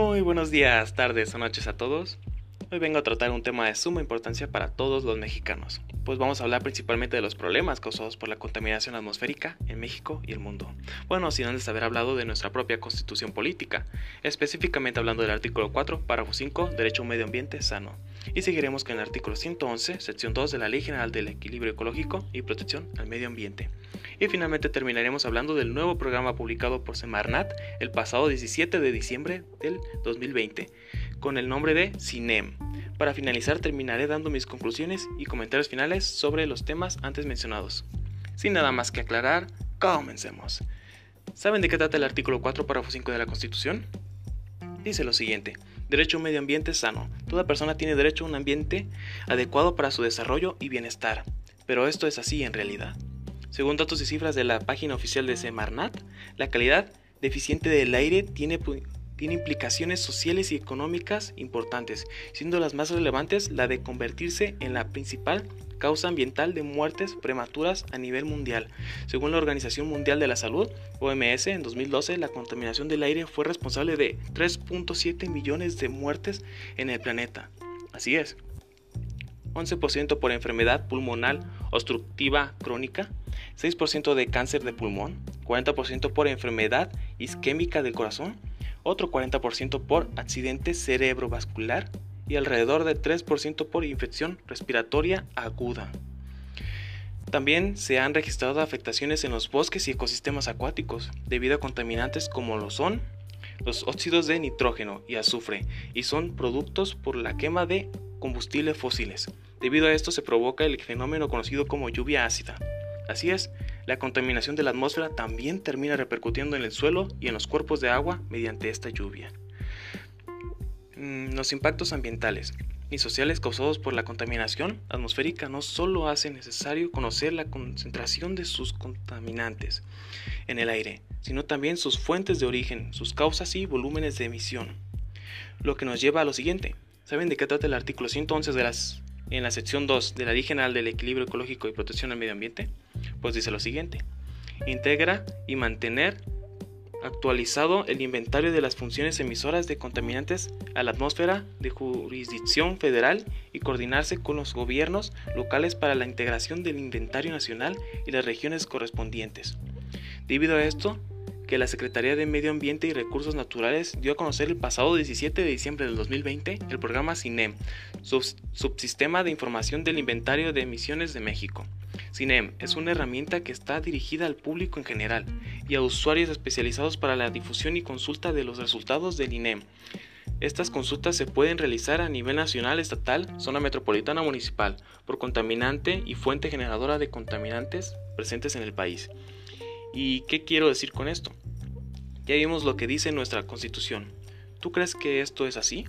Muy buenos días, tardes o noches a todos. Hoy vengo a tratar un tema de suma importancia para todos los mexicanos, pues vamos a hablar principalmente de los problemas causados por la contaminación atmosférica en México y el mundo. Bueno, sin antes haber hablado de nuestra propia constitución política, específicamente hablando del artículo 4, párrafo 5, derecho a un medio ambiente sano. Y seguiremos con el artículo 111, sección 2 de la Ley General del Equilibrio Ecológico y Protección al Medio Ambiente. Y finalmente terminaremos hablando del nuevo programa publicado por Semarnat el pasado 17 de diciembre del 2020, con el nombre de CINEM. Para finalizar terminaré dando mis conclusiones y comentarios finales sobre los temas antes mencionados. Sin nada más que aclarar, comencemos. ¿Saben de qué trata el artículo 4, párrafo 5 de la Constitución? Dice lo siguiente. Derecho a un medio ambiente sano. Toda persona tiene derecho a un ambiente adecuado para su desarrollo y bienestar. Pero esto es así en realidad. Según datos y cifras de la página oficial de Semarnat, la calidad deficiente del aire tiene, tiene implicaciones sociales y económicas importantes, siendo las más relevantes la de convertirse en la principal causa ambiental de muertes prematuras a nivel mundial. Según la Organización Mundial de la Salud, OMS, en 2012 la contaminación del aire fue responsable de 3.7 millones de muertes en el planeta. Así es. 11% por enfermedad pulmonar obstructiva crónica, 6% de cáncer de pulmón, 40% por enfermedad isquémica del corazón, otro 40% por accidente cerebrovascular y alrededor de 3% por infección respiratoria aguda. También se han registrado afectaciones en los bosques y ecosistemas acuáticos debido a contaminantes como lo son los óxidos de nitrógeno y azufre y son productos por la quema de combustibles fósiles. Debido a esto se provoca el fenómeno conocido como lluvia ácida. Así es, la contaminación de la atmósfera también termina repercutiendo en el suelo y en los cuerpos de agua mediante esta lluvia. Mm, los impactos ambientales y sociales causados por la contaminación atmosférica no solo hace necesario conocer la concentración de sus contaminantes en el aire, sino también sus fuentes de origen, sus causas y volúmenes de emisión. Lo que nos lleva a lo siguiente. ¿Saben de qué trata el artículo 111 de las, en la sección 2 de la Ley General del Equilibrio Ecológico y Protección al Medio Ambiente? Pues dice lo siguiente. Integra y mantener actualizado el inventario de las funciones emisoras de contaminantes a la atmósfera de jurisdicción federal y coordinarse con los gobiernos locales para la integración del inventario nacional y las regiones correspondientes. Debido a esto, que la Secretaría de Medio Ambiente y Recursos Naturales dio a conocer el pasado 17 de diciembre del 2020 el programa CINEM, Subsistema de Información del Inventario de Emisiones de México. CINEM es una herramienta que está dirigida al público en general y a usuarios especializados para la difusión y consulta de los resultados del INEM. Estas consultas se pueden realizar a nivel nacional, estatal, zona metropolitana municipal, por contaminante y fuente generadora de contaminantes presentes en el país. ¿Y qué quiero decir con esto? Ya vimos lo que dice nuestra constitución. ¿Tú crees que esto es así?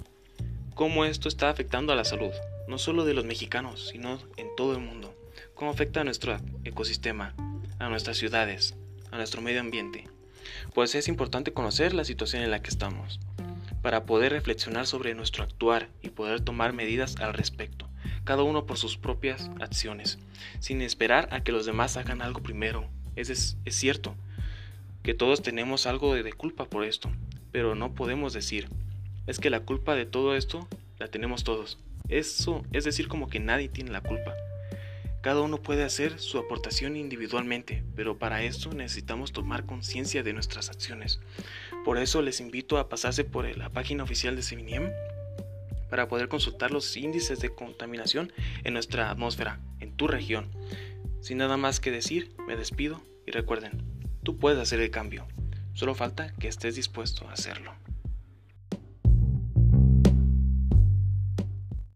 ¿Cómo esto está afectando a la salud? No solo de los mexicanos, sino en todo el mundo cómo afecta a nuestro ecosistema, a nuestras ciudades, a nuestro medio ambiente. Pues es importante conocer la situación en la que estamos, para poder reflexionar sobre nuestro actuar y poder tomar medidas al respecto, cada uno por sus propias acciones, sin esperar a que los demás hagan algo primero. Es, cierto que todos tenemos algo de culpa por esto, pero no podemos decir, es que la culpa de todo esto la tenemos todos. Eso es decir como que nadie tiene la culpa. Cada uno puede hacer su aportación individualmente, pero para esto necesitamos tomar conciencia de nuestras acciones. Por eso les invito a pasarse por la página oficial de Seminiem para poder consultar los índices de contaminación en nuestra atmósfera, en tu región. Sin nada más que decir, me despido y recuerden, tú puedes hacer el cambio, solo falta que estés dispuesto a hacerlo.